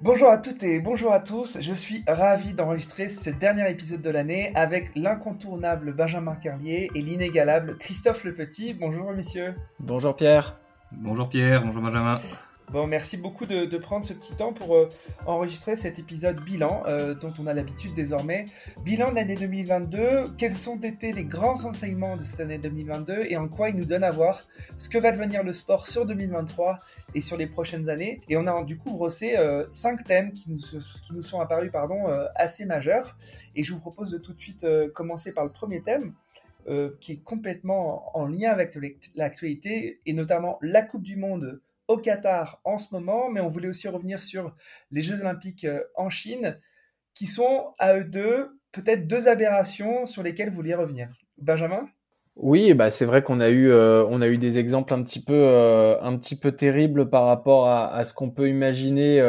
Bonjour à toutes et bonjour à tous. Je suis ravi d'enregistrer ce dernier épisode de l'année avec l'incontournable Benjamin Carlier et l'inégalable Christophe Le Petit. Bonjour messieurs. Bonjour Pierre. Bonjour Pierre, bonjour Benjamin. Bon, merci beaucoup de, prendre ce petit temps pour euh, enregistrer cet épisode bilan euh, dont on a l'habitude désormais. Bilan de l'année 2022, quels ont été les grands enseignements de cette année 2022 et en quoi il nous donne à voir ce que va devenir le sport sur 2023 et sur les prochaines années. Et on a du coup brossé euh, cinq thèmes qui nous, qui nous sont apparus pardon, assez majeurs. Et je vous propose de tout de suite commencer par le premier thème. qui est complètement en lien avec l'actualité et notamment la Coupe du Monde au Qatar en ce moment, mais on voulait aussi revenir sur les Jeux Olympiques euh, en Chine, qui sont à eux deux peut-être deux aberrations sur lesquelles vous vouliez revenir. Benjamin? Oui, bah c'est vrai qu'on a eu euh, on a eu des exemples un petit peu euh, un petit peu terribles par rapport à, ce qu'on peut imaginer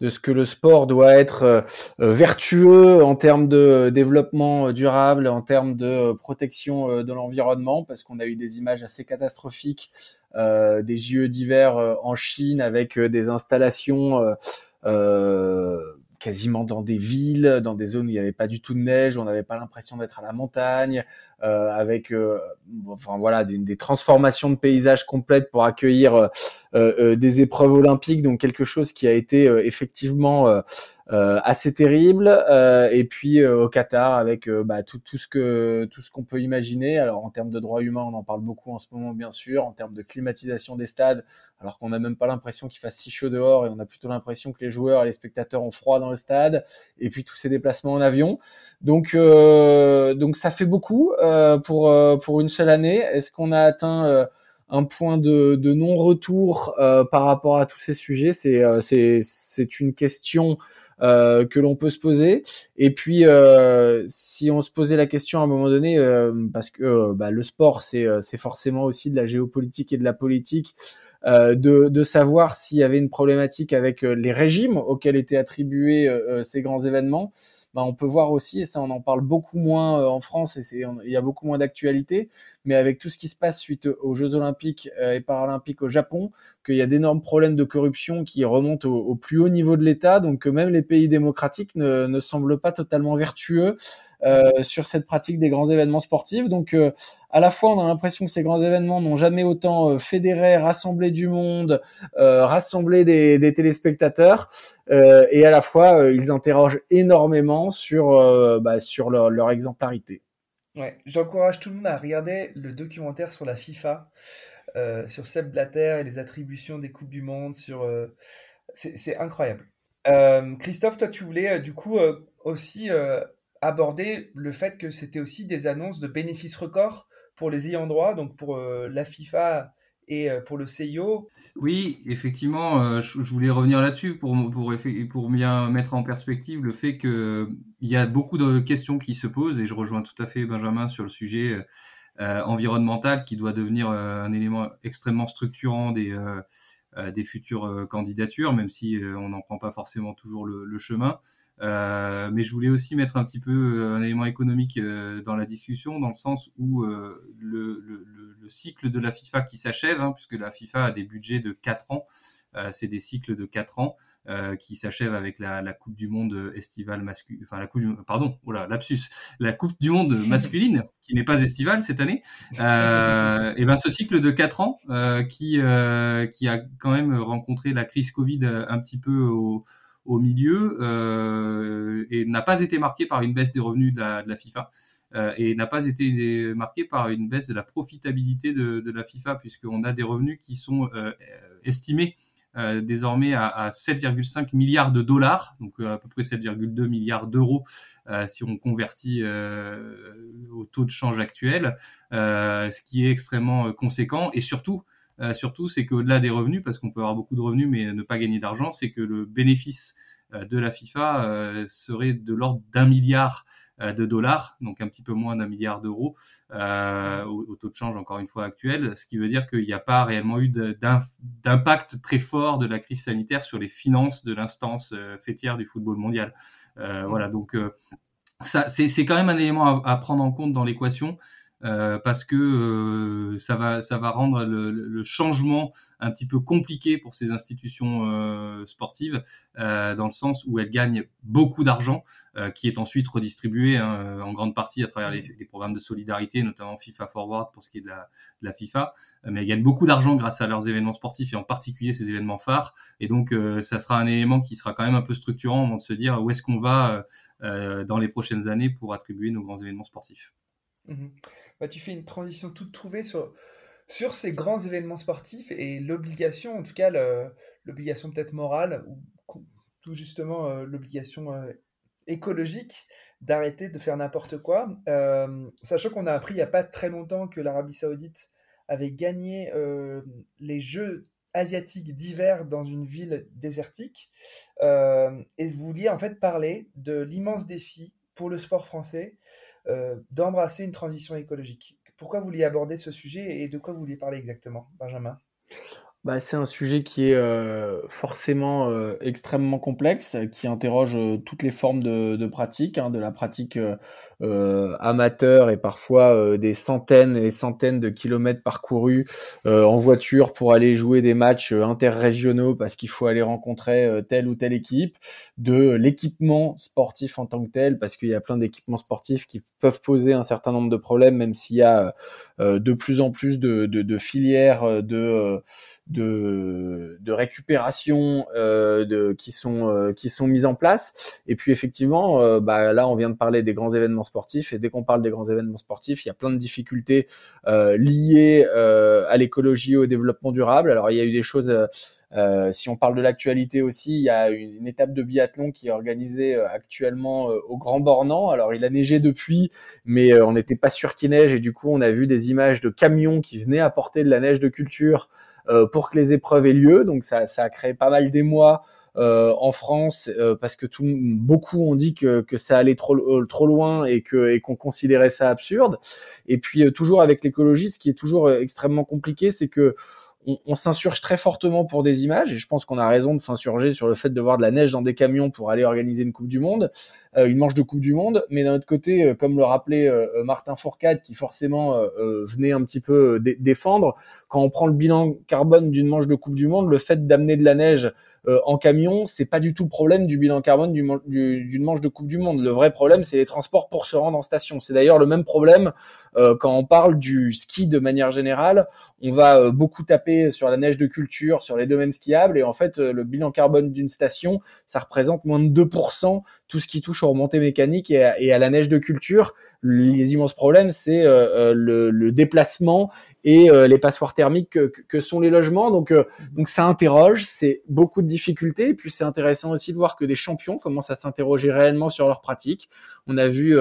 de ce que le sport doit être vertueux en termes de développement durable, en termes de protection de l'environnement, parce qu'on a eu des images assez catastrophiques euh, des JE d'hiver euh, en Chine avec euh, des installations quasiment dans des villes, dans des zones où il n'y avait pas du tout de neige, où on n'avait pas l'impression d'être à la montagne, euh, avec enfin voilà des, des, transformations de paysages complètes pour accueillir euh, des épreuves olympiques, donc quelque chose qui a été effectivement euh, assez terrible. Euh, et puis euh, au Qatar avec bah, tout, tout ce que tout ce qu'on peut imaginer. Alors en termes de droits humains, on en parle beaucoup en ce moment bien sûr. En termes de climatisation des stades, alors qu'on n'a même pas l'impression qu'il fasse si chaud dehors et on a plutôt l'impression que les joueurs et les spectateurs ont froid dans le stade. Et puis tous ces déplacements en avion. Donc donc ça fait beaucoup pour pour une seule année. Est-ce qu'on a atteint un point de, non-retour par rapport à tous ces sujets? C'est c'est c'est une question euh, que l'on peut se poser. Et puis, euh, si on se posait la question à un moment donné, euh, parce que bah, le sport, c'est c'est forcément aussi de la géopolitique et de la politique, de, de savoir s'il y avait une problématique avec les régimes auxquels étaient attribués ces grands événements. Bah, on peut voir aussi, et ça on en parle beaucoup moins en France, et il y a beaucoup moins d'actualité, mais avec tout ce qui se passe suite aux Jeux Olympiques et Paralympiques au Japon, qu'il y a d'énormes problèmes de corruption qui remontent au, plus haut niveau de l'État, donc que même les pays démocratiques ne semblent pas totalement vertueux euh, sur cette pratique des grands événements sportifs. Donc euh, à la fois on a l'impression que ces grands événements n'ont jamais autant euh, fédéré, rassemblé du monde, rassemblé des, téléspectateurs, et à la fois ils interrogent énormément sur, bah, leur, exemplarité. Ouais, j'encourage tout le monde à regarder le documentaire sur la FIFA. Sur Seb Blatter et les attributions des Coupes du Monde, sur c'est incroyable. Christophe, toi, tu voulais du coup aussi aborder le fait que c'était aussi des annonces de bénéfices records pour les ayants droit, donc pour la FIFA et pour le CIO. Oui, effectivement, je, voulais revenir là-dessus pour, pour, bien mettre en perspective le fait qu'il y a beaucoup de questions qui se posent, et je rejoins tout à fait Benjamin sur le sujet euh, environnemental qui doit devenir euh, un élément extrêmement structurant des, euh, des futures candidatures, même si on n'en prend pas forcément toujours le, chemin. Euh, mais je voulais aussi mettre un petit peu un élément économique dans la discussion, dans le sens où le, le, le, cycle de la FIFA qui s'achève, hein, puisque la FIFA a des budgets de 4 ans, c'est des cycles de 4 ans. Euh, qui s'achève avec la, la, Coupe du Monde estivale masculine, enfin la Coupe, du, pardon, voilà, lapsus, la Coupe du Monde masculine qui n'est pas estivale cette année. Euh, et ben ce cycle de quatre ans euh, qui euh, qui a quand même rencontré la crise Covid un petit peu au, au milieu euh, et n'a pas été marqué par une baisse des revenus de la, FIFA. Euh, et n'a pas été marqué par une baisse de la profitabilité de, la FIFA, puisqu'on a des revenus qui sont euh, estimés euh, désormais à, à 7,5 milliards de dollars, donc euh, à peu près 7,2 milliards d'euros euh, si on convertit au taux de change actuel, ce qui est extrêmement conséquent. Et surtout, surtout, c'est qu'au-delà des revenus, parce qu'on peut avoir beaucoup de revenus mais ne pas gagner d'argent, c'est que le bénéfice de la FIFA serait de l'ordre d'un milliard euh, de dollars, donc un petit peu moins d'un milliard d'euros euh, au, taux de change encore une fois actuel, ce qui veut dire qu'il n'y a pas réellement eu d'impact très fort de la crise sanitaire sur les finances de l'instance euh, fêtière du football mondial. voilà, donc ça c'est quand même un élément à, prendre en compte dans l'équation. Euh, parce que euh, ça va ça va rendre le, le, changement un petit peu compliqué pour ces institutions euh, sportives dans le sens où elles gagnent beaucoup d'argent qui est ensuite redistribué hein, en grande partie à travers les, les, programmes de solidarité notamment FIFA Forward pour ce qui est de la, de la FIFA mais elles gagnent beaucoup d'argent grâce à leurs événements sportifs et en particulier ces événements phares et donc ça sera un élément qui sera quand même un peu structurant avant de se dire où est-ce qu'on va dans les prochaines années pour attribuer nos grands événements sportifs. Mmh bah, tu fais une transition toute trouvée sur, sur ces grands événements sportifs et l'obligation, en tout cas l'obligation peut-être morale, ou tout justement euh, l'obligation euh, écologique d'arrêter de faire n'importe quoi. Euh, sachant qu'on a appris il n'y a pas très longtemps que l'Arabie saoudite avait gagné les Jeux asiatiques d'hiver dans une ville désertique. et vous vouliez en fait parler de l'immense défi pour le sport français euh, d'embrasser une transition écologique. Pourquoi vous vouliez aborder ce sujet et de quoi vous vouliez parler exactement, Benjamin? Bah, c'est un sujet qui est euh, forcément euh, extrêmement complexe, qui interroge euh, toutes les formes de, de pratique, hein, de la pratique amateur et parfois des centaines et centaines de kilomètres parcourus en voiture pour aller jouer des matchs interrégionaux parce qu'il faut aller rencontrer telle ou telle équipe, de l'équipement sportif en tant que tel parce qu'il y a plein d'équipements sportifs qui peuvent poser un certain nombre de problèmes, même s'il y a de plus en plus de, de, de filières de de, de récupération euh, de, qui sont euh, qui sont mises en place. Et puis effectivement, euh, bah, là on vient de parler des grands événements sportifs et dès qu'on parle des grands événements sportifs, il y a plein de difficultés euh, liées euh, à l'écologie et au développement durable. Alors il y a eu des choses euh, si on parle de l'actualité aussi, il y a une, étape de biathlon qui est organisée actuellement au Grand Bornand. Alors il a neigé depuis, mais on n'était pas sûr qu'il neige et du coup on a vu des images de camions qui venaient apporter de la neige de culture pour que les épreuves aient lieu. Donc ça, ça a créé pas mal d'émoi euh, en France euh, parce que tout, beaucoup ont dit que, que ça allait trop, euh, trop loin et que et qu'on considérait ça absurde. Et puis toujours avec l'écologie, ce qui est toujours extrêmement compliqué, c'est que on, s'insurge très fortement pour des images, et je pense qu'on a raison de s'insurger sur le fait de voir de la neige dans des camions pour aller organiser une Coupe du Monde, euh, une manche de Coupe du Monde, mais d'un autre côté, euh, comme le rappelait euh, Martin Fourcade, qui forcément venait un petit peu défendre, quand on prend le bilan carbone d'une manche de Coupe du Monde, le fait d'amener de la neige euh, en camion, c'est pas du tout le problème du bilan carbone d'une du, manche de Coupe du Monde. Le vrai problème, c'est les transports pour se rendre en station. C'est d'ailleurs le même problème euh, quand on parle du ski de manière générale. On va euh, beaucoup taper sur la neige de culture, sur les domaines skiables, et en fait, le bilan carbone d'une station, ça représente moins de 2% tout ce qui touche aux remontées mécaniques et à la neige de culture les immenses problèmes, c'est euh, euh, le, le, déplacement et euh, les passoires thermiques que, que, sont les logements. Donc, donc ça interroge, c'est beaucoup de difficultés. Et puis c'est intéressant aussi de voir que des champions commencent à s'interroger réellement sur leur pratique. On a vu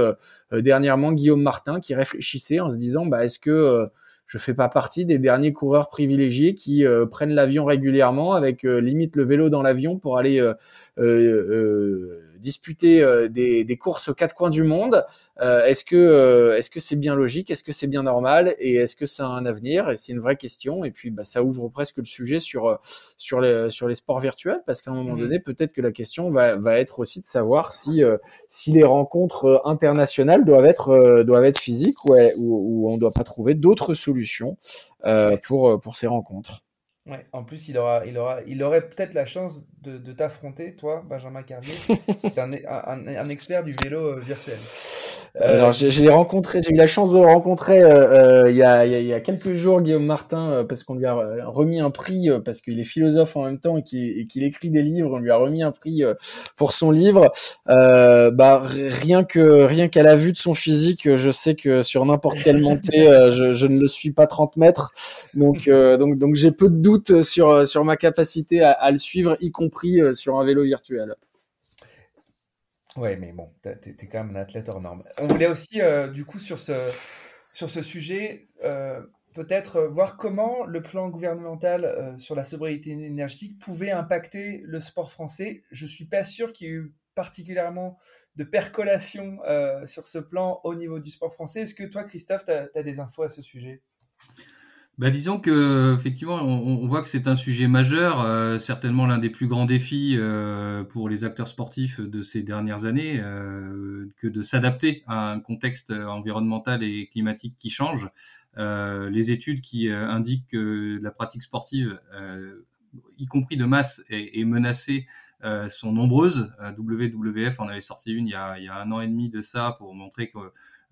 dernièrement Guillaume Martin qui réfléchissait en se disant, bah, est-ce que je fais pas partie des derniers coureurs privilégiés qui prennent l'avion régulièrement avec limite le vélo dans l'avion pour aller disputer euh, des, des, courses aux quatre coins du monde. Euh, est-ce que euh, est-ce que c'est bien logique? Est-ce que c'est bien normal? Et est-ce que ça a un avenir? Et c'est une vraie question. Et puis bah, ça ouvre presque le sujet sur sur les sur les sports virtuels parce qu'à un moment mmh. donné, peut-être que la question va, va être aussi de savoir si si les rencontres internationales doivent être doivent être physiques ou, ou, ou on doit pas trouver d'autres solutions pour pour ces rencontres. Ouais, en plus, il, aura, il, aura, il aurait peut-être la chance de, de t'affronter, toi, Benjamin Carlier, un, un, un, expert du vélo euh, Euh, Alors, j'ai rencontré, j'ai eu la chance de le rencontrer euh, euh, il, y a, il, y a, quelques jours, Guillaume Martin, parce qu'on lui a remis un prix, parce qu'il est philosophe en même temps et qu'il écrit des livres. On lui a remis un prix pour son livre. bah, rien que rien qu'à la vue de son physique, je sais que sur n'importe quelle montée, je, je, ne le suis pas 30 mètres. Donc, donc, donc j'ai peu de doutes sur sur ma capacité à, à le suivre, y compris sur un vélo virtuel. Ouais, mais bon, tu es, quand même un athlète hors norme. On voulait aussi, euh, du coup, sur ce, sujet, euh, peut-être voir comment le plan gouvernemental euh, sur la sobriété énergétique pouvait impacter le sport français. Je suis pas sûr qu'il y ait eu particulièrement de percolation sur ce plan au niveau du sport français. Est-ce que toi, Christophe, tu as, des infos à ce sujet? Bah, disons que effectivement, on, voit que c'est un sujet majeur, euh, certainement l'un des plus grands défis euh, pour les acteurs sportifs de ces dernières années, euh, que de s'adapter à un contexte environnemental et climatique qui change. les études qui indiquent que la pratique sportive, y compris de masse, est, est menacée sont nombreuses. WWF en avait sorti une il y, a, il y a un an et demi de ça pour montrer que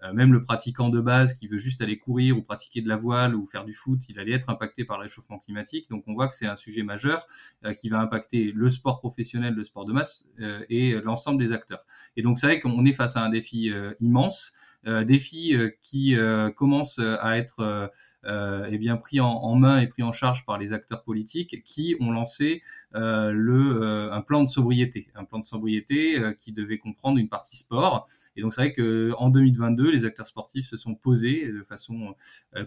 euh, même le pratiquant de base qui veut juste aller courir ou pratiquer de la voile ou faire du foot, il allait être impacté par le réchauffement climatique. Donc on voit que c'est un sujet majeur euh, qui va impacter le sport professionnel, le sport de masse euh, et l'ensemble des acteurs. Et donc c'est vrai qu'on est face à un défi immense. Défi qui commence à être euh, est bien pris en, main et pris en charge par les acteurs politiques qui ont lancé euh, le, euh, un plan de sobriété, un plan de sobriété qui devait comprendre une partie sport. Et donc c'est vrai que en 2022, les acteurs sportifs se sont posés de façon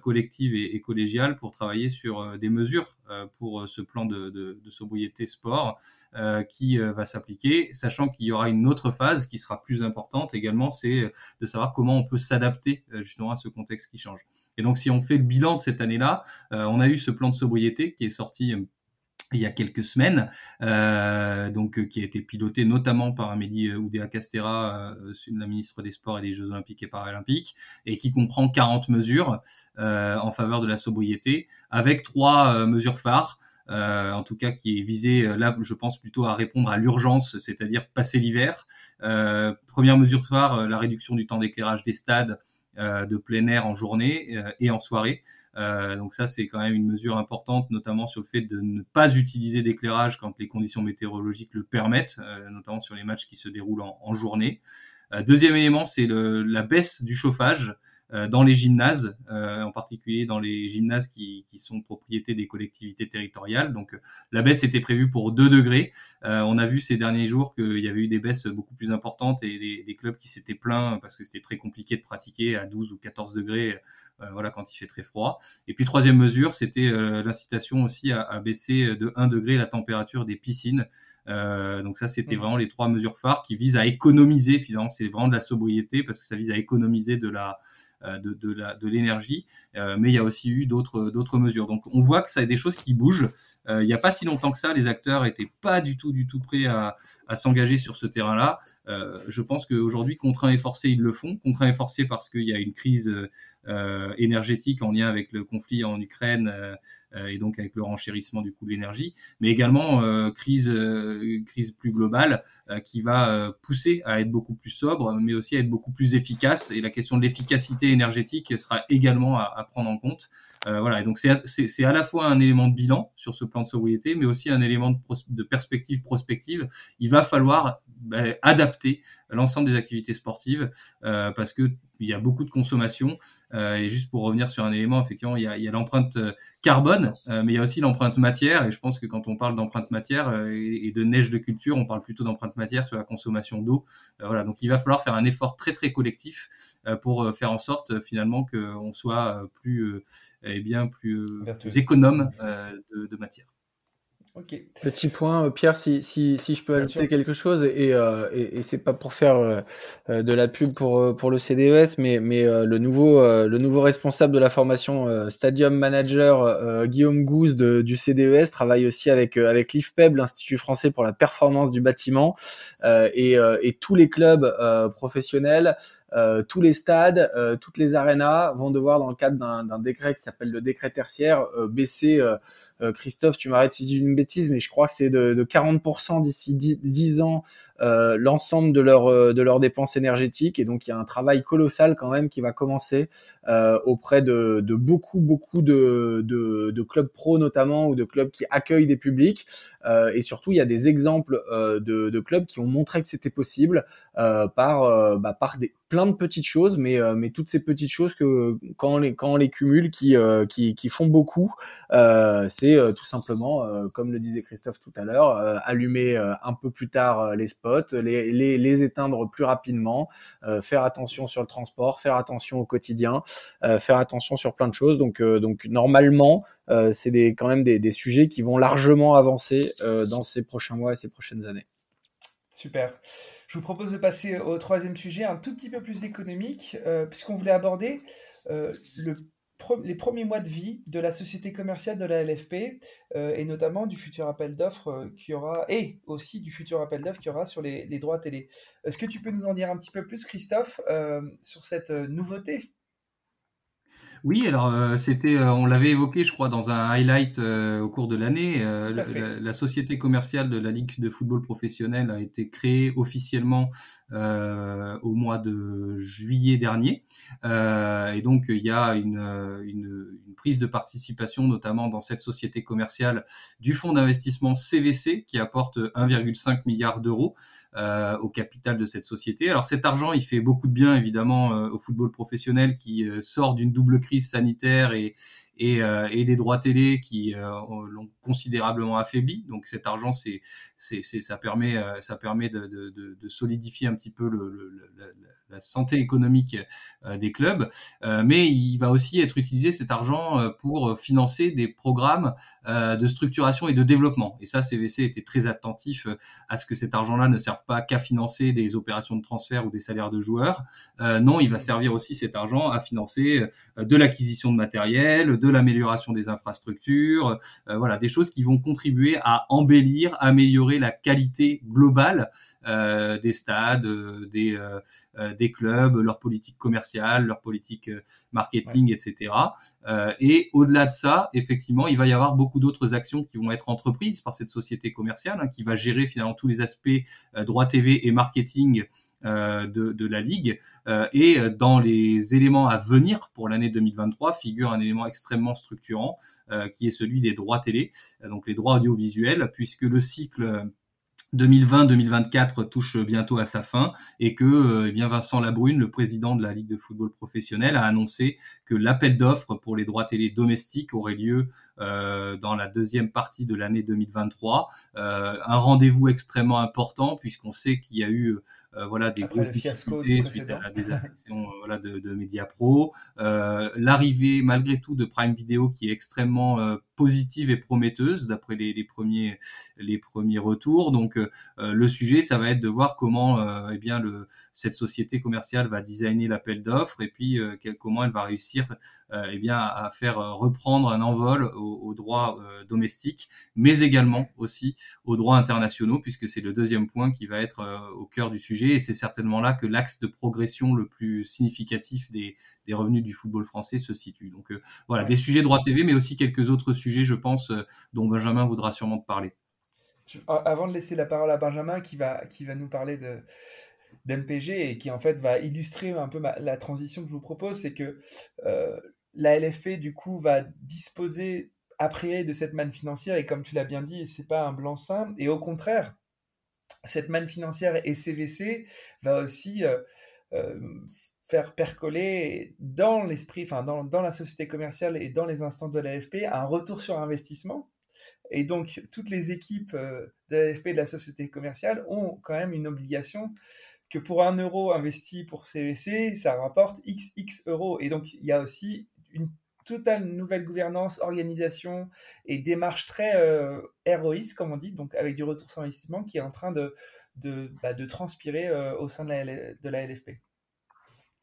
collective et, collégiale pour travailler sur des mesures pour ce plan de, sobriété sport qui va s'appliquer, sachant qu'il y aura une autre phase qui sera plus importante également, c'est de savoir comment on peut s'adapter justement à ce contexte qui change. Et donc, si on fait le bilan de cette année-là, euh, on a eu ce plan de sobriété qui est sorti euh, il y a quelques semaines, euh, donc qui a été piloté notamment par Amélie Oudéa-Castera, la ministre des Sports et des Jeux Olympiques et Paralympiques, et qui comprend 40 mesures en faveur de la sobriété, avec trois mesures phares. en tout cas qui est visé là, je pense plutôt à répondre à l'urgence, c'est-à-dire passer l'hiver. première mesure phare, la réduction du temps d'éclairage des stades euh, de plein air en journée euh, et en soirée. Euh, donc ça, c'est quand même une mesure importante, notamment sur le fait de ne pas utiliser d'éclairage quand les conditions météorologiques le permettent, notamment sur les matchs qui se déroulent en, journée. deuxième élément, c'est la baisse du chauffage. Euh, dans les gymnases, euh, en particulier dans les gymnases qui, qui, sont propriétés des collectivités territoriales. Donc la baisse était prévue pour 2 degrés. Euh, on a vu ces derniers jours qu'il y avait eu des baisses beaucoup plus importantes et des, des clubs qui s'étaient plaints parce que c'était très compliqué de pratiquer à 12 ou 14 degrés voilà quand il fait très froid. Et puis troisième mesure, c'était l'incitation aussi à, à, baisser de 1 degré la température des piscines. Euh, donc ça, c'était mmh. vraiment les trois mesures phares qui visent à économiser. Finalement, c'est vraiment de la sobriété parce que ça vise à économiser de la euh, de, de, de l'énergie, euh, mais il y a aussi eu d'autres, mesures. Donc on voit que ça a des choses qui bougent. Euh, il n'y a pas si longtemps que ça, les acteurs étaient pas du tout, du tout prêts à, à s'engager sur ce terrain-là. Euh, je pense qu'aujourd'hui, contraints et forcés, ils le font. Contraints et forcés parce qu'il y a une crise euh, énergétique en lien avec le conflit en Ukraine euh, et donc avec le renchérissement du coût de l'énergie, mais également crise, crise plus globale qui va pousser à être beaucoup plus sobre, mais aussi à être beaucoup plus efficace. Et la question de l'efficacité énergétique sera également à, à prendre en compte. voilà, et donc c'est à la fois un élément de bilan sur ce plan de sobriété, mais aussi un élément de, de perspective prospective. Il va falloir bah, adapter l'ensemble des activités sportives euh, parce que il y a beaucoup de consommation. Euh, et juste pour revenir sur un élément, effectivement, il y a, il y a l'empreinte euh, carbone, euh, mais il y a aussi l'empreinte matière. Et je pense que quand on parle d'empreinte matière et, de neige de culture, on parle plutôt d'empreinte matière sur la consommation d'eau. voilà, donc il va falloir faire un effort très très collectif pour faire en sorte finalement qu'on soit plus, eh bien, plus, plus économe de, de matière. Petit point, euh, Pierre, si, si, si je peux ajouter quelque chose, et, euh, et, et c'est pas pour faire euh, de la pub pour, pour le CDES, mais, mais le, nouveau, le nouveau responsable de la formation Stadium Manager, Guillaume Gouze de, du CDES, travaille aussi avec, avec l'IFPEB, l'Institut français pour la performance du bâtiment, et, et tous les clubs professionnels euh, tous les stades, euh, toutes les arénas vont devoir, dans le cadre d'un décret qui s'appelle le décret tertiaire, euh, baisser, Christophe, tu m'arrêtes si j'ai une bêtise, mais je crois que c'est de, de, 40% d'ici 10, ans euh, l'ensemble de leurs euh, de leurs dépenses énergétiques. Et donc il y a un travail colossal quand même qui va commencer euh, auprès de, de, beaucoup beaucoup de, de, clubs pro notamment ou de clubs qui accueillent des publics. Et surtout il y a des exemples de, de, clubs qui ont montré que c'était possible par bah, par des plein de petites choses mais mais toutes ces petites choses que quand on les quand on les cumule qui qui, qui font beaucoup c'est tout simplement comme le disait Christophe tout à l'heure allumer un peu plus tard les spots les, éteindre plus rapidement, euh, faire attention sur le transport, faire attention au quotidien, euh, faire attention sur plein de choses. Donc, euh, normalement, c'est quand même des, sujets qui vont largement avancer dans ces prochains mois et ces prochaines années. Super. Je vous propose de passer au troisième sujet, un tout petit peu plus économique, puisqu'on voulait aborder le les premiers mois de vie de la société commerciale de la LFP et notamment du futur appel d'offres qui aura et aussi du futur appel d'offres qui aura sur les, les droits télé. Est-ce que tu peux nous en dire un petit peu plus, Christophe, sur cette nouveauté? Oui, alors euh, c'était, euh, on l'avait évoqué, je crois, dans un highlight euh, au cours de l'année. La, société commerciale de la Ligue de football professionnel a été créée officiellement au mois de juillet dernier, et donc il y a une, une, une, prise de participation, notamment dans cette société commerciale, du fonds d'investissement CVC qui apporte 1,5 milliard d'euros. Euh, au capital de cette société. Alors cet argent, il fait beaucoup de bien évidemment euh, au football professionnel qui euh, sort d'une double crise sanitaire et, et, et, des droits télé qui l'ont considérablement affaibli. Donc cet argent, ça permet, permet de, solidifier un petit peu le, la santé économique des clubs. mais il va aussi être utilisé cet argent pour financer des programmes de structuration et de développement. Et ça, CVC était très attentif à ce que cet argent-là ne serve pas qu'à financer des opérations de transfert ou des salaires de joueurs. Euh, non, il va servir aussi cet argent à financer euh, de l'acquisition de matériel, de l'amélioration des infrastructures, euh, voilà, des choses qui vont contribuer à embellir, améliorer la qualité globale euh, des stades, des, des clubs, leur politique commerciale, leur politique marketing, etc. et au-delà de ça, effectivement, il va y avoir beaucoup d'autres actions qui vont être entreprises par cette société commerciale hein, qui va gérer finalement tous les aspects droit TV et marketing euh, de, de, la ligue. Euh, et dans les éléments à venir pour l'année 2023 figure un élément extrêmement structurant euh, qui est celui des droits télé, donc les droits audiovisuels, puisque le cycle 2020-2024 touche bientôt à sa fin et que euh, eh Vincent Labrune, le président de la Ligue de football professionnel, a annoncé que l'appel d'offres pour les droits télé domestiques aurait lieu euh, dans la deuxième partie de l'année 2023. Euh, un rendez-vous extrêmement important puisqu'on sait qu'il y a eu euh, voilà des grosses difficultés suite à la désaffection euh, voilà, de, de Mediapro, euh, l'arrivée malgré tout de Prime Video qui est extrêmement positive et prometteuse d'après les, les, premiers les premiers retours. Donc le sujet, ça va être de voir comment eh bien le cette société commerciale va designer l'appel d'offres et puis comment elle va réussir eh bien à faire reprendre un envol aux, droits domestiques, mais également aussi aux droits internationaux puisque c'est le deuxième point qui va être au cœur du sujet et c'est certainement là que l'axe de progression le plus significatif des, revenus du football français se situe. Donc euh, voilà, des sujets droit TV, mais aussi quelques autres sujets, je pense, euh, dont Benjamin voudra sûrement te parler. Avant de laisser la parole à Benjamin, qui va nous parler de d'MPG et qui en fait va illustrer un peu la transition que je vous propose, c'est que euh, la LFP du coup va disposer après de cette manne financière et comme tu l'as bien dit, c'est pas un blanc-seing et au contraire, cette manne financière et CVC va aussi euh, euh, faire percoler dans l'esprit, enfin dans, dans, la société commerciale et dans les instances de l'AFP un retour sur investissement. Et donc toutes les équipes de l'AFP et de la société commerciale ont quand même une obligation que pour un euro investi pour CVC, ça rapporte XX euros. Et donc il y a aussi une totale nouvelle gouvernance, organisation et démarche très euh, comme on dit, donc avec du retour sur investissement qui est en train de, de, bah, transpirer euh, au sein de la, de la LFP.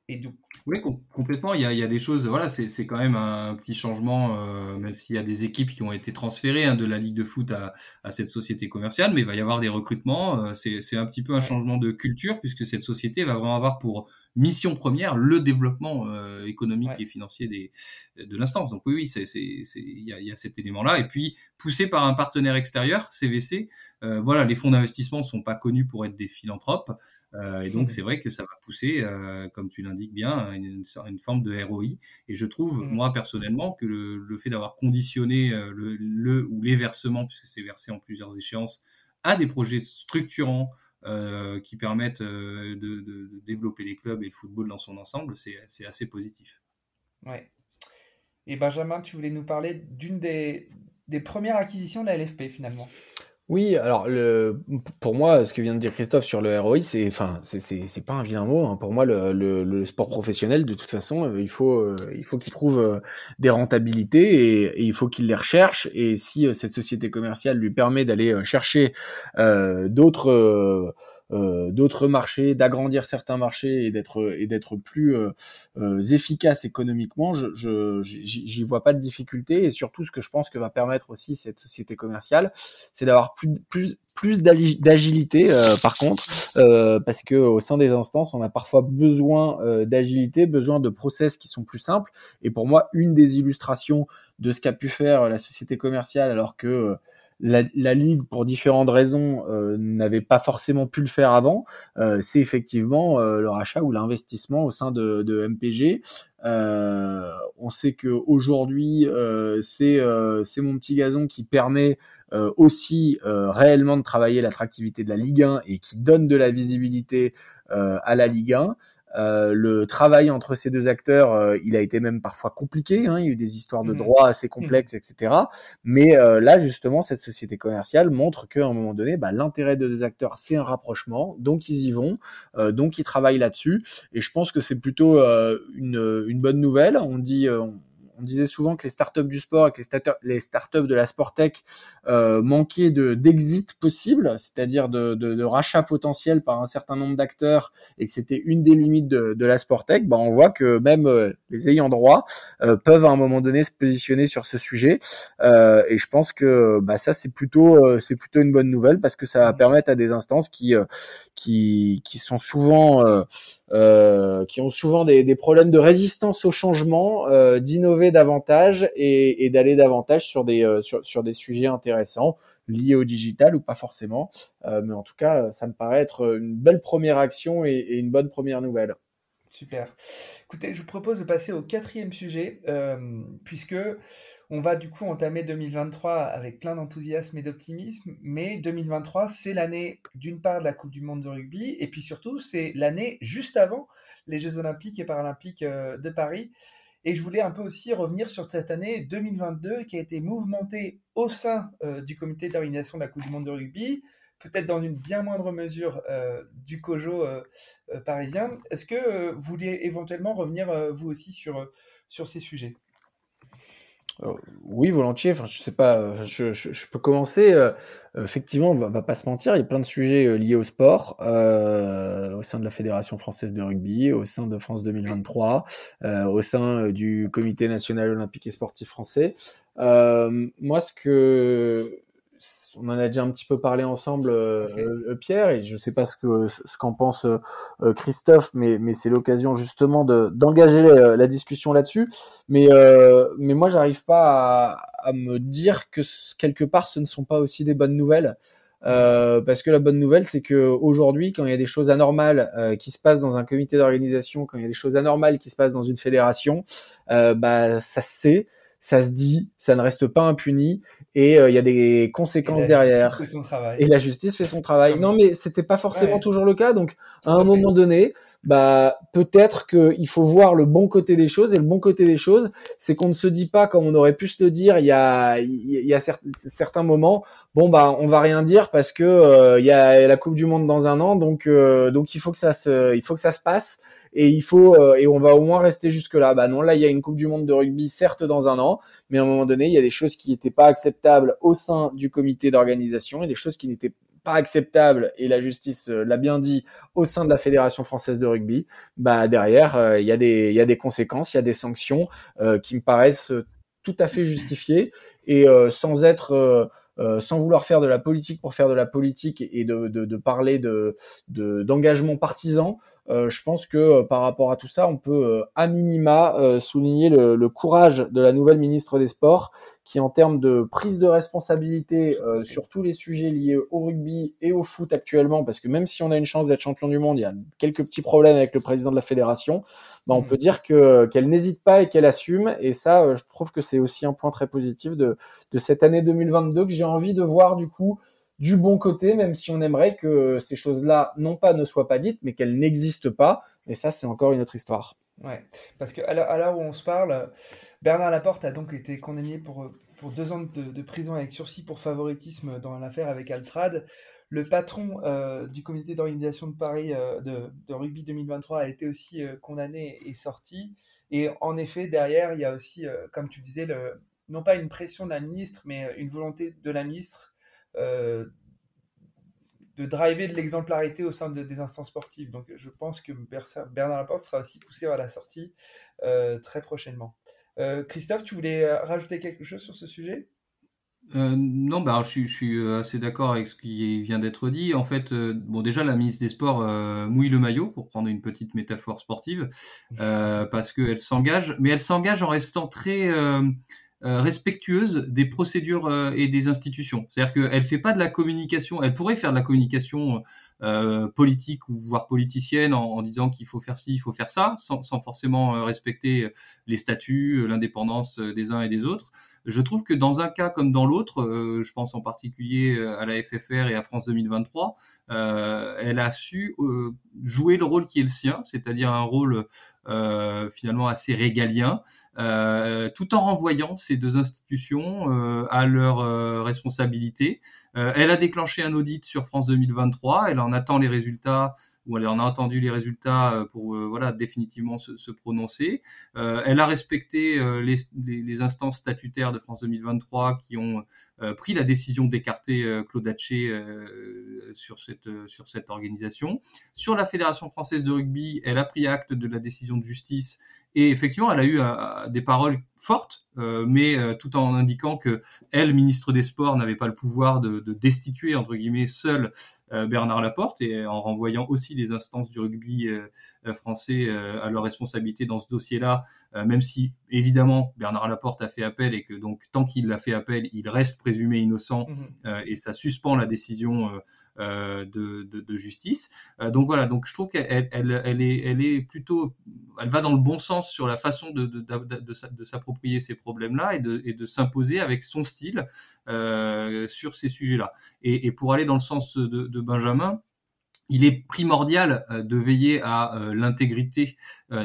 Et Oui, complètement. Il y, a, il y a, des choses, voilà, c'est quand même un petit changement, euh, même s'il y a des équipes qui ont été transférées hein, de la Ligue de foot à, à, cette société commerciale, mais il va y avoir des recrutements. Euh, c'est un petit peu un changement de culture, puisque cette société va vraiment avoir pour mission première le développement euh, économique et financier des, de l'instance. Donc oui, oui, c'est il y a, y a, cet élément-là. Et puis poussé par un partenaire extérieur, CVC. Euh, voilà, les fonds d'investissement ne sont pas connus pour être des philanthropes. Euh, et donc, c'est vrai que ça va pousser, euh, comme tu l'indiques bien, une, une, forme de ROI. Et je trouve, mmh. moi, personnellement, que le, le fait d'avoir conditionné euh, le, le, ou les versements, puisque c'est versé en plusieurs échéances, à des projets structurants euh, qui permettent de, de, de, développer les clubs et le football dans son ensemble, c'est assez positif. Ouais. Et Benjamin, tu voulais nous parler d'une des, des premières acquisitions de la LFP finalement. Oui, alors le, pour moi, ce que vient de dire Christophe sur le ROI, c'est, enfin, c'est, pas un vilain mot. Hein. Pour moi, le, le, le, sport professionnel, de toute façon, euh, il faut, euh, il faut qu'il trouve euh, des rentabilités et, il faut qu'il les recherche. Et si cette société commerciale lui permet d'aller chercher d'autres d'autres marchés, d'agrandir certains marchés et d'être et d'être plus efficace économiquement, je j'y vois pas de difficulté. Et surtout ce que je pense que va permettre aussi cette société commerciale, c'est d'avoir plus plus plus d'agilité par contre parce que au sein des instances, on a parfois besoin d'agilité, besoin de process qui sont plus simples. Et pour moi une des illustrations de ce qu'a pu faire la société commerciale alors que la, Ligue, pour différentes raisons, euh, n'avait pas forcément pu le faire avant, euh, c'est effectivement euh, le rachat ou l'investissement au sein de, de MPG. on sait que aujourd'hui, c'est c'est mon petit gazon qui permet aussi réellement de travailler l'attractivité de la Ligue 1 et qui donne de la visibilité à la Ligue 1. Euh, le travail entre ces deux acteurs, euh, il a été même parfois compliqué. Hein, il y a eu des histoires de mmh. droit assez complexes, etc. Mais euh, là, justement, cette société commerciale montre qu'à un moment donné, bah, l'intérêt de deux acteurs, c'est un rapprochement. Donc, ils y vont. donc, ils travaillent là-dessus. Et je pense que c'est plutôt une, une, bonne nouvelle. On dit, on disait souvent que les startups du sport et que les, startups de la sporttech euh, manquaient de d'exit possible, c'est-à-dire de, rachat potentiel par un certain nombre d'acteurs et que c'était une des limites de, la sporttech. Bah, on voit que même euh, les ayants droit euh, peuvent à un moment donné se positionner sur ce sujet. Euh, et je pense que bah, ça c'est plutôt une bonne nouvelle parce que ça va permettre à des instances qui sont souvent ont souvent des problèmes de résistance au changement, d'innover davantage et, d'aller davantage sur des, euh, sur, des sujets intéressants liés au digital ou pas forcément. Euh, mais en tout cas, ça me paraît être une belle première action et, une bonne première nouvelle. Super. Écoutez, je vous propose de passer au quatrième sujet, euh, puisque on va du coup entamer 2023 avec plein d'enthousiasme et d'optimisme, mais 2023, c'est l'année d'une part de la Coupe du Monde de rugby, et puis surtout, c'est l'année juste avant les Jeux Olympiques et Paralympiques de Paris. Et je voulais un peu aussi revenir sur cette année 2022 qui a été mouvementée au sein euh, du comité d'organisation de la Coupe du Monde de rugby, peut-être dans une bien moindre mesure euh, du COJO euh, parisien. Est-ce que vous vouliez éventuellement revenir vous aussi sur, sur ces sujets? Oui, volontiers. Enfin, je sais pas, je peux commencer. Euh, effectivement, on va, va, pas se mentir, il y a plein de sujets liés au sport euh, au sein de la Fédération française de rugby, au sein de France 2023, euh, au sein du Comité national olympique et sportif français. moi, ce que on en a déjà un petit peu parlé ensemble, euh, euh, Pierre, et je ne sais pas ce que ce qu'en pense euh, Christophe, mais mais c'est l'occasion justement de d'engager la, discussion là-dessus. Mais mais moi, j'arrive pas à, me dire que quelque part, ce ne sont pas aussi des bonnes nouvelles. parce que la bonne nouvelle, c'est que aujourd'hui, quand il y a des choses anormales qui se passent dans un comité d'organisation, quand il y a des choses anormales qui se passent dans une fédération, bah ça se sait, ça se dit, ça ne reste pas impuni et euh, il y a des conséquences derrière. Et la justice fait son travail. Non, mais c'était pas forcément toujours le cas. Donc, à un moment donné, bah peut-être qu'il faut voir le bon côté des choses. Et le bon côté des choses, c'est qu'on ne se dit pas comme on aurait pu se le dire. Il y a, il y a certains moments. Bon bah, on va rien dire parce que euh, il y a la Coupe du Monde dans un an, donc euh, donc il faut que ça se, il faut que ça se passe et il faut euh, et on va au moins rester jusque là. Bah non, là il y a une Coupe du Monde de rugby certes dans un an, mais à un moment donné il y a des choses qui n'étaient pas acceptables au sein du comité d'organisation et des choses qui n'étaient pas acceptables et la justice euh, l'a bien dit au sein de la fédération française de rugby. Bah derrière euh, il y a des il y a des conséquences, il y a des sanctions qui me paraissent tout à fait justifiées et sans être sans vouloir faire de la politique pour faire de la politique et de, de, de parler de d'engagement partisan, euh, je pense que euh, par rapport à tout ça, on peut euh, à minima souligner le, courage de la nouvelle ministre des Sports, qui en termes de prise de responsabilité sur tous les sujets liés au rugby et au foot actuellement, parce que même si on a une chance d'être champion du monde, il y a quelques petits problèmes avec le président de la fédération, bah, on mm. peut dire que qu'elle n'hésite pas et qu'elle assume. Et ça, je trouve que c'est aussi un point très positif de, de cette année 2022 que j'ai envie de voir du coup du bon côté, même si on aimerait que ces choses-là, non pas ne soient pas dites, mais qu'elles n'existent pas. Et ça, c'est encore une autre histoire. Ouais, parce que à l'heure où on se parle, Bernard Laporte a donc été condamné pour, pour deux ans de, prison avec sursis pour favoritisme dans l'affaire avec Altrad. Le patron euh, du comité d'organisation de Paris euh, de, rugby 2023 a été aussi euh, condamné et sorti. Et en effet, derrière, il y a aussi, comme tu disais, non pas une pression de la ministre, mais une volonté de la ministre de driver de l'exemplarité au sein des instances sportives. Donc je pense que Bernard Laporte sera aussi poussé à la sortie très prochainement. Christophe, tu voulais rajouter quelque chose sur ce sujet? Euh, non, bah, je, suis euh, assez d'accord avec ce qui vient d'être dit. En fait, euh, bon, déjà, la ministre des Sports mouille le maillot, pour prendre une petite métaphore sportive, parce qu'elle s'engage, mais elle s'engage en restant très respectueuse des procédures et des institutions. C'est-à-dire qu'elle fait pas de la communication, elle pourrait faire de la communication politique ou voire politicienne en, disant qu'il faut faire ci, il faut faire ça, sans, sans forcément respecter les statuts, l'indépendance des uns et des autres. Je trouve que dans un cas comme dans l'autre, euh, je pense en particulier euh, à la FFR et à France 2023, euh, elle a su jouer le rôle qui est le sien, c'est-à-dire un rôle finalement assez régalien, tout en renvoyant ces deux institutions à leurs responsabilités. elle a déclenché un audit sur France 2023, elle en attend les résultats où elle en a entendu les résultats euh, pour euh, voilà définitivement se, prononcer. Euh, elle a respecté les, les, instances statutaires de France 2023 qui ont pris la décision d'écarter Claude Haché sur cette sur organisation. Sur la Fédération française de rugby, elle a pris acte de la décision de justice et effectivement, elle a eu des paroles fortes, mais tout en indiquant que elle, ministre des Sports, n'avait pas le pouvoir de, de destituer entre guillemets seule euh, Bernard Laporte et en renvoyant aussi les instances du rugby euh, euh, français à leur responsabilité dans ce dossier-là, même si évidemment Bernard Laporte a fait appel et que donc tant qu'il a fait appel, il reste présumé innocent mmh et ça suspend la décision euh, de, justice. Euh, donc voilà, donc je trouve qu'elle elle, elle, est, plutôt, elle va dans le bon sens sur la façon de, s'approprier ces problèmes-là et de, s'imposer avec son style euh, sur ces sujets-là. Et, et, pour aller dans le sens de, Benjamin, il est primordial de veiller à l'intégrité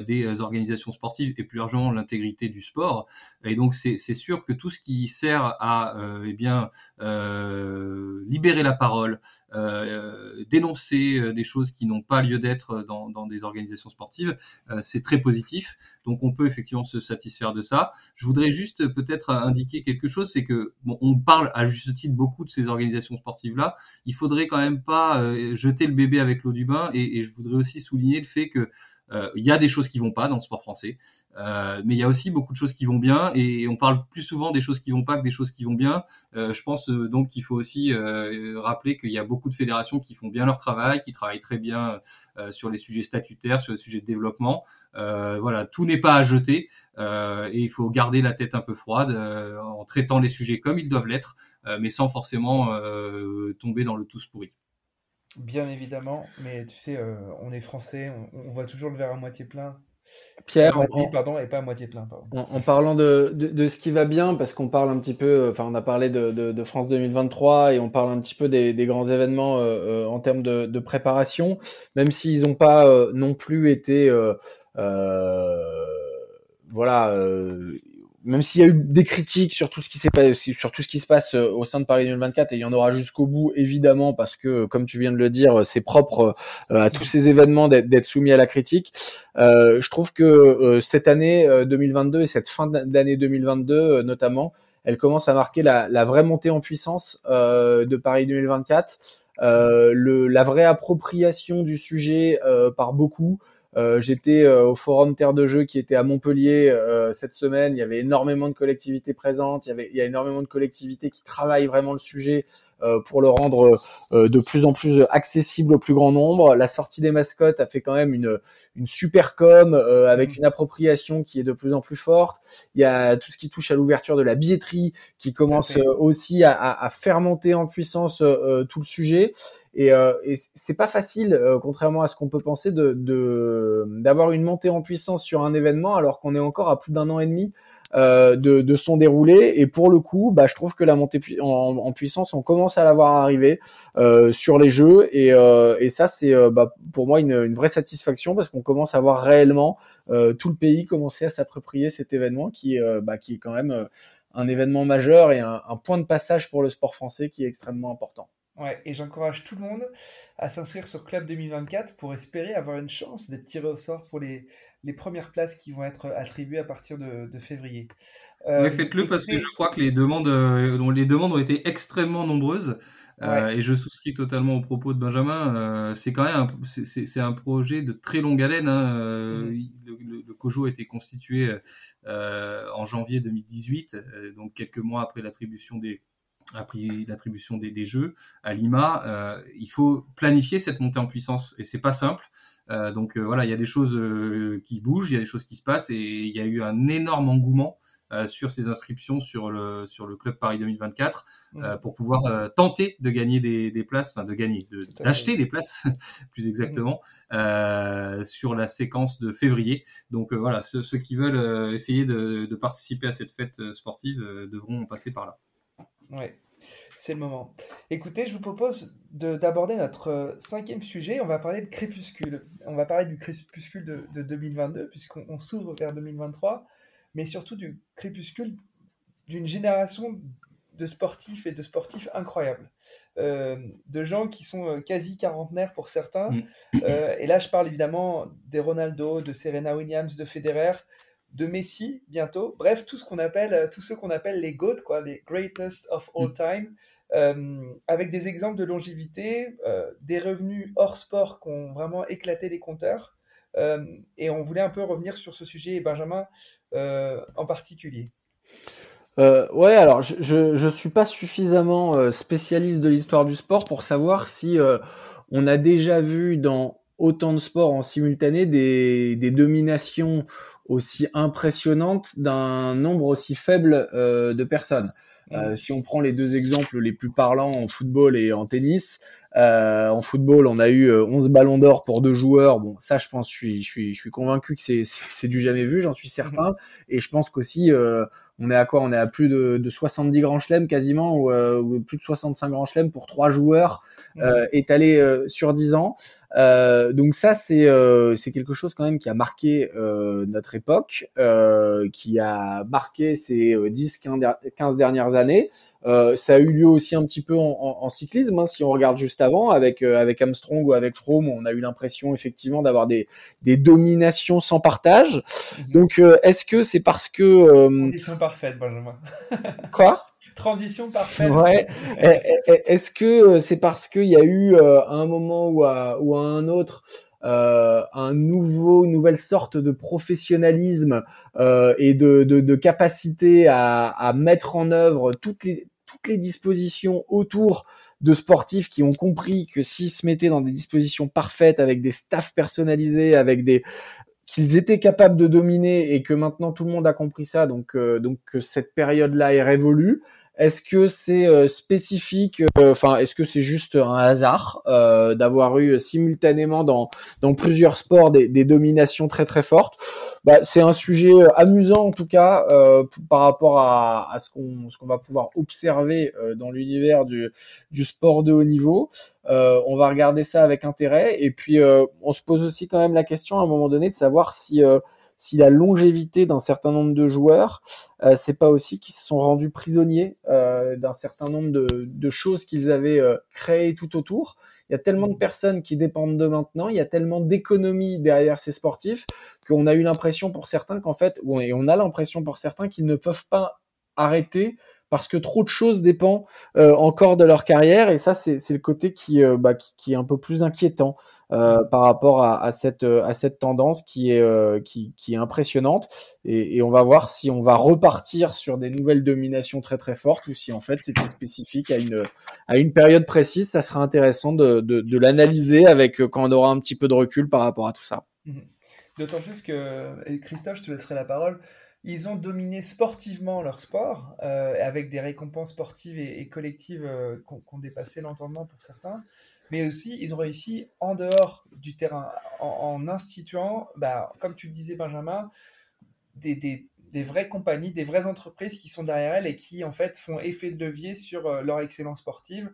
des organisations sportives et plus largement l'intégrité du sport. Et donc c'est sûr que tout ce qui sert à eh bien libérer la parole, euh, dénoncer euh, des choses qui n'ont pas lieu d'être dans, dans, des organisations sportives, euh, c'est très positif. Donc on peut effectivement se satisfaire de ça. Je voudrais juste peut-être indiquer quelque chose, c'est que bon, on parle à juste titre beaucoup de ces organisations sportives là. Il faudrait quand même pas jeter le bébé avec l'eau du bain. Et, et, je voudrais aussi souligner le fait que euh, il y a des choses qui vont pas dans le sport français, euh, mais il y a aussi beaucoup de choses qui vont bien et on parle plus souvent des choses qui vont pas que des choses qui vont bien. Euh, je pense donc qu'il faut aussi rappeler qu'il y a beaucoup de fédérations qui font bien leur travail, qui travaillent très bien sur les sujets statutaires, sur les sujets de développement. voilà, tout n'est pas à jeter et il faut garder la tête un peu froide en traitant les sujets comme ils doivent l'être, mais sans forcément tomber dans le tous pourri. Bien évidemment, mais tu sais, euh, on est français, on, voit toujours le verre à moitié plein. Pierre, moitié, pardon, et pas à moitié plein. En, parlant de, de, ce qui va bien, parce qu'on parle un petit peu, enfin, on a parlé de, de, France 2023 et on parle un petit peu des, des grands événements euh, euh, en termes de, préparation, même s'ils n'ont pas non plus été, voilà même s'il y a eu des critiques sur tout ce qui s'est sur tout ce qui se passe euh, au sein de Paris 2024 et il y en aura jusqu'au bout évidemment parce que comme tu viens de le dire c'est propre euh, à tous ces événements d'être soumis à la critique. Euh, je trouve que cette année 2022 et cette fin d'année 2022 notamment elle commence à marquer la, la vraie montée en puissance de Paris 2024 le, la vraie appropriation du sujet par beaucoup euh, j'étais euh, au forum Terre de Jeux qui était à Montpellier euh, cette semaine. Il y avait énormément de collectivités présentes. Il y avait il y a énormément de collectivités qui travaillent vraiment le sujet pour le rendre de plus en plus accessible au plus grand nombre. La sortie des mascottes a fait quand même une une super com avec mmh. une appropriation qui est de plus en plus forte. Il y a tout ce qui touche à l'ouverture de la billetterie qui commence aussi à, à, à, faire monter en puissance tout le sujet. Et, euh, et c'est pas facile, euh, contrairement à ce qu'on peut penser, de d'avoir une montée en puissance sur un événement alors qu'on est encore à plus d'un an et demi euh, de, son déroulé. Et pour le coup, bah, je trouve que la montée en, puissance, on commence à l'avoir arrivé euh, sur les jeux. Et, euh, et ça, c'est euh, bah, pour moi une, une, vraie satisfaction parce qu'on commence à voir réellement tout le pays commencer à s'approprier cet événement qui, bah, qui est quand même un événement majeur et un, un point de passage pour le sport français qui est extrêmement important. Ouais, et j'encourage tout le monde à s'inscrire sur Club 2024 pour espérer avoir une chance d'être tiré au sort pour les, les premières places qui vont être attribuées à partir de, de février. Euh, faites-le parce que je crois que les demandes, euh, les demandes ont été extrêmement nombreuses. et je souscris totalement aux propos de Benjamin. c'est quand même c'est un projet de très longue haleine. Hein. Mm. Le, le, COJO a été constitué en janvier 2018, donc quelques mois après l'attribution des après l'attribution des, des, jeux à Lima. il faut planifier cette montée en puissance et c'est pas simple. Euh, donc euh, voilà, il y a des choses euh, qui bougent, il y a des choses qui se passent et il y a eu un énorme engouement sur ces inscriptions sur le sur le club Paris 2024 mmh. pour pouvoir tenter de gagner des, des places, enfin de gagner, d'acheter des places plus exactement mmh. sur la séquence de février. Donc voilà, ceux, qui veulent essayer de, de, participer à cette fête sportive devront passer par là. Ouais c'est le moment. Écoutez, je vous propose d'aborder notre euh, cinquième sujet. On va parler de crépuscule. On va parler du crépuscule de, 2022, puisqu'on s'ouvre vers 2023, mais surtout du crépuscule d'une génération de sportifs et de sportifs incroyables. Euh, de gens qui sont euh, quasi quarantenaires pour certains. Mm. et là, je parle évidemment des Ronaldo, de Serena Williams, de Federer, de Messi bientôt. Bref, tout ce qu'on appelle, tous ceux qu'on appelle les GOAT, quoi, les greatest of all mm. time. Euh, avec des exemples de longévité, euh, des revenus hors sport qui ont vraiment éclaté les compteurs. Euh, et on voulait un peu revenir sur ce sujet, Benjamin en particulier. ouais, alors je ne suis pas suffisamment spécialiste de l'histoire du sport pour savoir si on a déjà vu dans autant de sports en simultané des, des dominations aussi impressionnantes d'un nombre aussi faible de personnes. Euh, si on prend les deux exemples les plus parlants en football et en tennis, euh, en football, on a eu 11 euh, ballons d'or pour deux joueurs. Bon, ça, je pense, je suis, je suis, je suis convaincu que c'est du jamais vu, j'en suis certain. Et je pense qu'aussi, euh, on est à quoi? On est à plus de, de 70 grands chelems quasiment, ou, euh, ou, plus de 65 grands chelems pour trois joueurs euh, étalés sur 10 ans. Euh, donc ça, c'est euh, c'est quelque chose quand même qui a marqué euh, notre époque, qui a marqué ces 10, 15 dernières années. ça a eu lieu aussi un petit peu en, en, cyclisme, hein, si on regarde juste avant, avec avec Armstrong ou avec Froome, on a eu l'impression effectivement d'avoir des, des dominations sans partage. Mhm. Donc, est-ce que c'est parce que... Ils sont parfaites, Benjamin. Quoi? Transition parfaite. Ouais. Est-ce que euh, c'est parce qu'il y a eu euh, à un moment ou à, ou à un autre euh, un nouveau, une nouvelle sorte de professionnalisme euh, et de, de, de capacité à, à, mettre en œuvre toutes les, toutes les dispositions autour de sportifs qui ont compris que s'ils se mettaient dans des dispositions parfaites, avec des staffs personnalisés, avec des qu'ils étaient capables de dominer et que maintenant tout le monde a compris ça, donc donc que cette période-là est révolue. Est-ce que c'est euh, spécifique euh, Enfin, est-ce que c'est juste un hasard euh, d'avoir eu simultanément dans dans plusieurs sports des, des dominations très très fortes? Bah, C'est un sujet amusant en tout cas par rapport à, à ce qu'on ce qu'on va pouvoir observer dans l'univers du du sport de haut niveau. on va regarder ça avec intérêt et puis on se pose aussi quand même la question à un moment donné de savoir si si la longévité d'un certain nombre de joueurs, euh, c'est pas aussi qu'ils se sont rendus prisonniers euh, d'un certain nombre de, choses qu'ils avaient euh, créées tout autour. Il y a tellement de personnes qui dépendent de maintenant, il y a tellement d'économies derrière ces sportifs qu'on a eu l'impression pour certains qu'en fait, et on a l'impression pour certains qu'ils ne peuvent pas arrêter parce que trop de choses dépendent euh, encore de leur carrière. Et ça c'est le côté qui, euh, bah, qui, qui, est un peu plus inquiétant euh, par rapport à, à, cette, à cette tendance qui est, qui, qui, est impressionnante. Et, et, on va voir si on va repartir sur des nouvelles dominations très très fortes ou si en fait c'était spécifique à une, à une période précise. Ça sera intéressant de, de, de l'analyser avec quand on aura un petit peu de recul par rapport à tout ça. Mmh D'autant plus que, Christophe, je te laisserai la parole, ils ont dominé sportivement leur sport, euh, avec des récompenses sportives et, collectives euh, qui ont dépassé l'entendement pour certains. Mais aussi, ils ont réussi en dehors du terrain, en, instituant, bah, comme tu le disais, Benjamin, des, des, des, vraies compagnies, des vraies entreprises qui sont derrière elles et qui, en fait, font effet de levier sur euh, leur excellence sportive.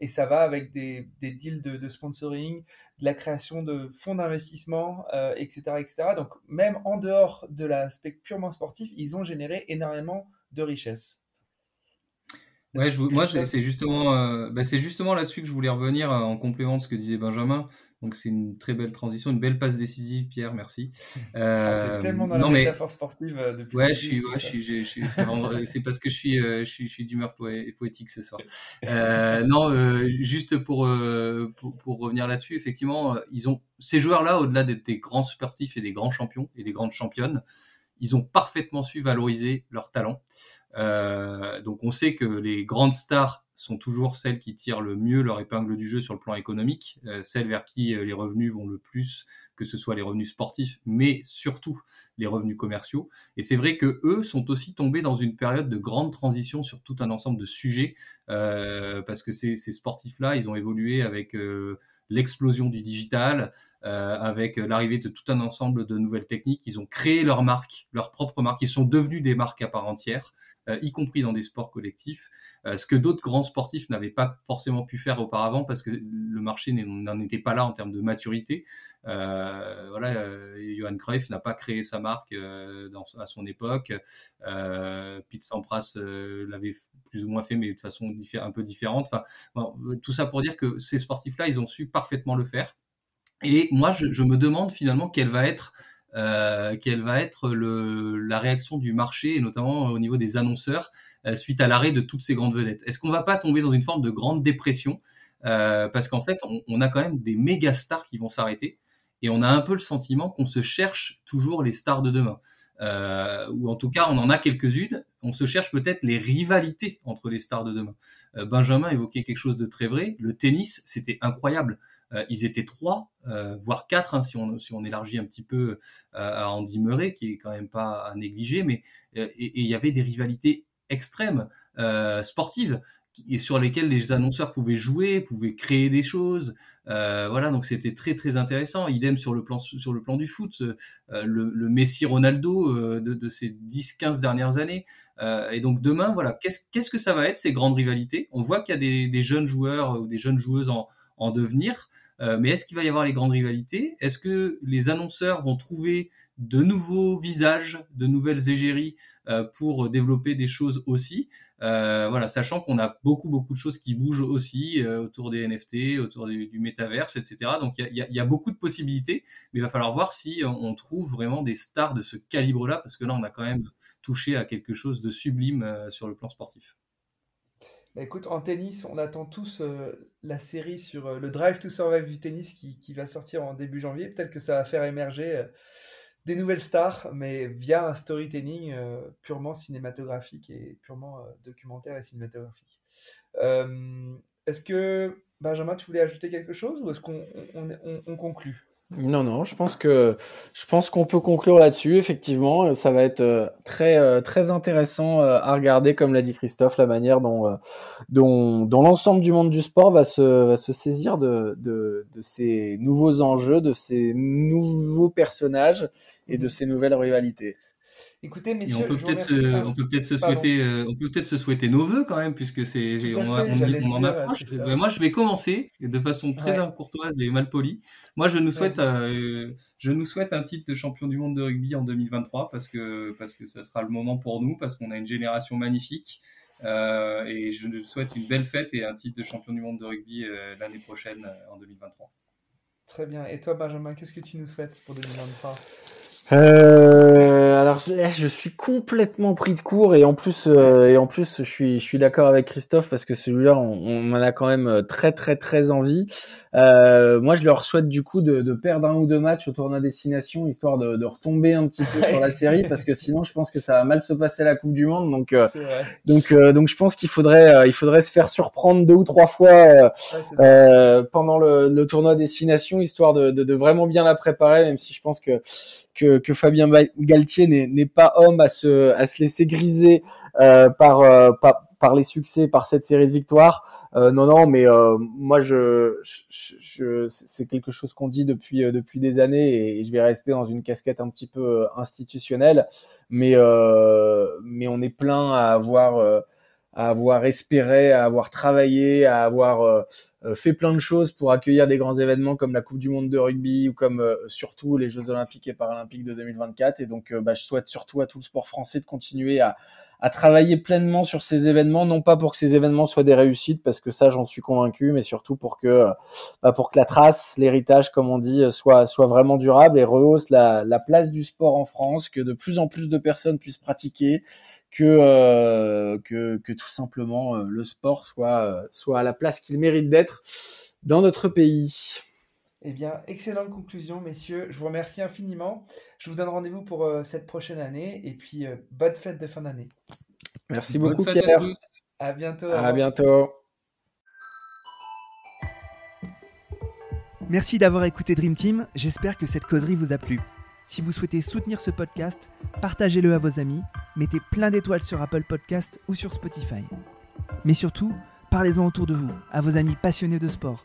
Et ça va avec des, des deals de, de, sponsoring, de la création de fonds d'investissement, euh, etc., etc. Donc même en dehors de l'aspect purement sportif, ils ont généré énormément de richesses. Ouais, moi, c'est justement, bah, c'est justement là-dessus que je voulais revenir en complément de ce que disait Benjamin. Donc c'est une très belle transition, une belle passe décisive, Pierre, merci. Euh, tellement dans la métaphore sportive euh, depuis. Ouais, je suis, ouais, je suis, je, suis c'est parce que je suis, euh, je suis, je suis d'humeur poétique ce soir. Euh, non, euh, juste pour, euh, pour, pour revenir là-dessus, effectivement, ils ont ces joueurs-là, au-delà d'être des grands sportifs et des grands champions et des grandes championnes, ils ont parfaitement su valoriser leur talent. Donc on sait que les grandes stars sont toujours celles qui tirent le mieux leur épingle du jeu sur le plan économique, euh, celles vers qui euh, les revenus vont le plus, que ce soit les revenus sportifs, mais surtout les revenus commerciaux. Et c'est vrai que eux sont aussi tombés dans une période de grande transition sur tout un ensemble de sujets, euh, parce que ces, ces sportifs-là, ils ont évolué avec l'explosion du digital, avec l'arrivée de tout un ensemble de nouvelles techniques. Ils ont créé leur marque, leur propre marque. Ils sont devenus des marques à part entière. Euh, y compris dans des sports collectifs, euh, ce que d'autres grands sportifs n'avaient pas forcément pu faire auparavant parce que le marché n'en était pas là en termes de maturité. Euh, voilà, Johan Cruyff n'a pas créé sa marque à son époque. Pete Sampras l'avait plus ou moins fait, mais de façon un peu différente. Enfin, tout ça pour dire que ces sportifs-là, ils ont su parfaitement le faire. Et moi, je, je me demande finalement quelle va être euh, quelle va être la réaction du marché, et notamment au niveau des annonceurs, euh, suite à l'arrêt de toutes ces grandes vedettes. Est-ce qu'on va pas tomber dans une forme de grande dépression euh, Parce qu'en fait, on, on, a quand même des méga stars qui vont s'arrêter, et on a un peu le sentiment qu'on se cherche toujours les stars de demain. Ou en tout cas on en a quelques-unes, on se cherche peut-être les rivalités entre les stars de demain. Benjamin évoquait quelque chose de très vrai, le tennis c'était incroyable. Euh, ils étaient trois, euh, voire quatre, hein, si, on, élargit un petit peu euh, à Andy Murray, qui est quand même pas à négliger, mais et il y avait des rivalités extrêmes sportives et sur lesquelles les annonceurs pouvaient jouer, pouvaient créer des choses. Voilà, donc c'était très très intéressant. Idem sur le plan du foot, le, Messi Ronaldo de, ces 10-15 dernières années. et donc demain, voilà, qu'est-ce que ça va être ces grandes rivalités? On voit qu'il y a des, jeunes joueurs ou des jeunes joueuses en devenir. Euh, mais est-ce qu'il va y avoir les grandes rivalités? Est-ce que les annonceurs vont trouver de nouveaux visages, de nouvelles égéries euh, pour développer des choses aussi? Euh, Voilà, sachant qu'on a beaucoup beaucoup de choses qui bougent aussi autour des NFT, autour du, du métaverse, etc. Donc il y a, y a, beaucoup de possibilités, mais il va falloir voir si on trouve vraiment des stars de ce calibre-là, parce que là on a quand même touché à quelque chose de sublime sur le plan sportif. Bah, écoute, en tennis, on attend tous euh, la série sur euh, le Drive to Survive du tennis qui, va sortir en début janvier. Peut-être que ça va faire émerger euh, des nouvelles stars, mais via un storytelling purement cinématographique et purement documentaire et cinématographique. est-ce que, Benjamin, tu voulais ajouter quelque chose ou est-ce qu'on on, on, on conclut? Non, non, je pense que je pense qu'on peut conclure là-dessus. Effectivement, ça va être euh, très euh, très intéressant euh, à regarder, comme l'a dit Christophe, la manière dont dont, dont l'ensemble du monde du sport va se va se saisir de, de de ces nouveaux enjeux, de ces nouveaux personnages et de ces nouvelles rivalités. Écoutez, messieurs, on peut peut-être se, on peut peut-être se souhaiter, euh, on peut peut-être se souhaiter nos vœux quand même, puisque c'est, on, on, en approche. Ben, moi, je vais commencer de façon très ouais. courtoise et mal polie. Moi, je nous souhaite, euh, je nous souhaite un titre de champion du monde de rugby en 2023 parce que parce que ça sera le moment pour nous, parce qu'on a une génération magnifique. Euh, et je nous souhaite une belle fête et un titre de champion du monde de rugby euh, l'année prochaine en 2023. Très bien. Et toi, Benjamin, qu'est-ce que tu nous souhaites pour 2023 euh, alors je suis complètement pris de court et en plus euh, et en plus je suis je suis d'accord avec Christophe parce que celui-là on, on, en a quand même euh, très très très envie. Euh, moi je leur souhaite du coup de, de, perdre un ou deux matchs au tournoi destination histoire de, de retomber un petit peu sur la série parce que sinon je pense que ça va mal se passer à la Coupe du Monde. Donc donc donc je pense qu'il faudrait il faudrait se faire surprendre deux ou trois fois ouais, pendant le, le, tournoi destination histoire de, de, de vraiment bien la préparer même si je pense que que, que Fabien Galtier n'est pas homme à se, à se laisser griser euh, par, euh, par, par les succès, par cette série de victoires. Euh, non, non, mais moi, je, c'est quelque chose qu'on dit depuis depuis des années et, je vais rester dans une casquette un petit peu institutionnelle. Mais mais on est plein à avoir à avoir espéré, à avoir travaillé, à avoir fait plein de choses pour accueillir des grands événements comme la Coupe du Monde de rugby ou comme euh, surtout les Jeux Olympiques et Paralympiques de 2024. Et donc, bah, je souhaite surtout à tout le sport français de continuer à, à travailler pleinement sur ces événements, non pas pour que ces événements soient des réussites, parce que ça j'en suis convaincu, mais surtout pour que bah, pour que la trace, l'héritage, comme on dit, soit soit vraiment durable et rehausse la, la place du sport en France, que de plus en plus de personnes puissent pratiquer, que euh, que, tout simplement euh, le sport soit soit à la place qu'il mérite d'être dans notre pays. Eh bien, excellente conclusion, messieurs. Je vous remercie infiniment. Je vous donne rendez-vous pour euh, cette prochaine année et puis euh, bonne fête de fin d'année. Merci beaucoup, Pierre. À, bientôt. À bientôt. Merci d'avoir écouté Dream Team. J'espère que cette causerie vous a plu. Si vous souhaitez soutenir ce podcast, partagez-le à vos amis, mettez plein d'étoiles sur Apple Podcast ou sur Spotify. Mais surtout, parlez-en autour de vous, à vos amis passionnés de sport